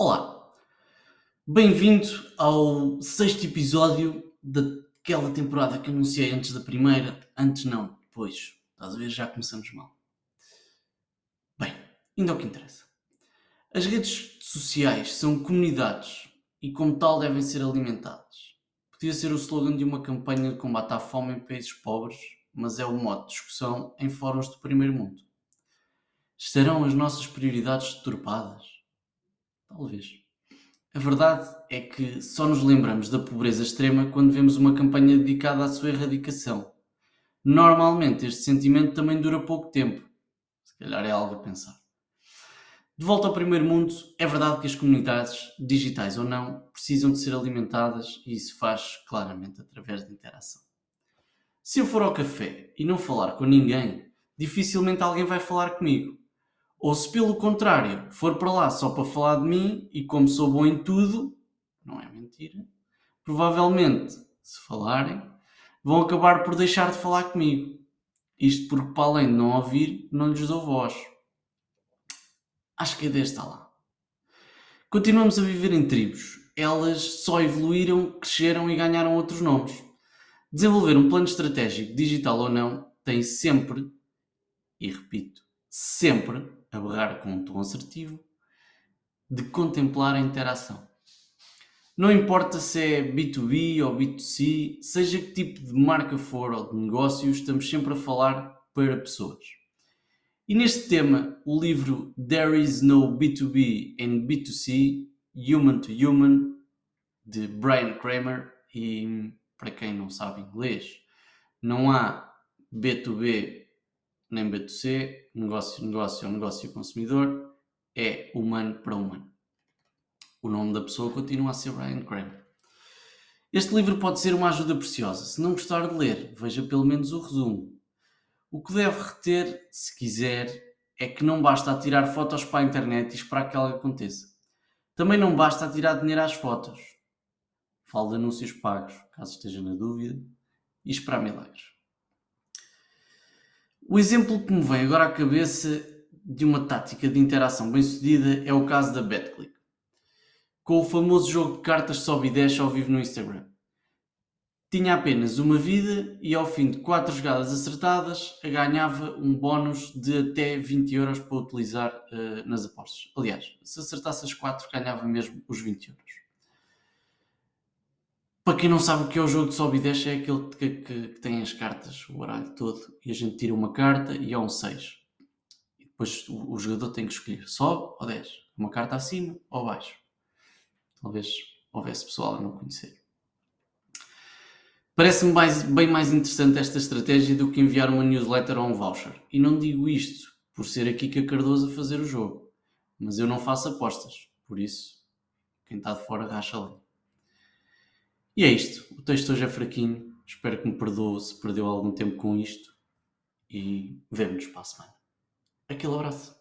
Olá, bem-vindo ao sexto episódio daquela temporada que anunciei antes da primeira. Antes não, depois. A ver? Já começamos mal. Bem, indo ao que interessa. As redes sociais são comunidades e, como tal, devem ser alimentadas. Podia ser o slogan de uma campanha de combate à fome em países pobres, mas é o modo de discussão em fóruns do primeiro mundo. Estarão as nossas prioridades deturpadas? Talvez. A verdade é que só nos lembramos da pobreza extrema quando vemos uma campanha dedicada à sua erradicação. Normalmente este sentimento também dura pouco tempo. Se calhar é algo a pensar. De volta ao primeiro mundo, é verdade que as comunidades, digitais ou não, precisam de ser alimentadas e isso faz claramente através de interação. Se eu for ao café e não falar com ninguém, dificilmente alguém vai falar comigo. Ou se pelo contrário for para lá só para falar de mim e como sou bom em tudo, não é mentira, provavelmente, se falarem, vão acabar por deixar de falar comigo. Isto porque, para além de não ouvir, não lhes dou voz. Acho que a ideia está lá. Continuamos a viver em tribos. Elas só evoluíram, cresceram e ganharam outros nomes. Desenvolver um plano estratégico, digital ou não, tem sempre, e repito, sempre a berrar com um tom assertivo, de contemplar a interação. Não importa se é B2B ou B2C, seja que tipo de marca for ou de negócio, estamos sempre a falar para pessoas. E neste tema, o livro There is no B2B and B2C, Human to Human, de Brian Kramer, e para quem não sabe inglês, não há B2B nem B2C, negócio, negócio ou negócio consumidor, é humano para humano. O nome da pessoa continua a ser Brian Kramer. Este livro pode ser uma ajuda preciosa. Se não gostar de ler, veja pelo menos o resumo. O que deve reter, se quiser, é que não basta tirar fotos para a internet e esperar que algo aconteça. Também não basta tirar dinheiro às fotos. Falo de anúncios pagos, caso esteja na dúvida, e esperar milagres. O exemplo que me vem agora à cabeça de uma tática de interação bem sucedida é o caso da BetClick, com o famoso jogo de cartas sobe e desce ao vivo no Instagram. Tinha apenas uma vida e ao fim de 4 jogadas acertadas ganhava um bónus de até 20 euros para utilizar uh, nas apostas. Aliás, se acertasse as 4 ganhava mesmo os 20 euros. Para quem não sabe o que é o jogo de sobe e desce, é aquele que, que, que, tem as cartas, o baralho todo, e a gente tira uma carta e é um 6. E depois o, o, jogador tem que escolher sobe ou desce, uma carta acima ou abaixo. Talvez houvesse pessoal a não conhecer. Parece-me bem mais interessante esta estratégia do que enviar uma newsletter ou um voucher. E não digo isto por ser aqui que a Cardoso a fazer o jogo, mas eu não faço apostas, por isso quem está de fora racha ali. E é isto. O texto hoje é fraquinho. Espero que me perdoe se perdeu algum tempo com isto. E vemo-nos para a semana. Aquele abraço.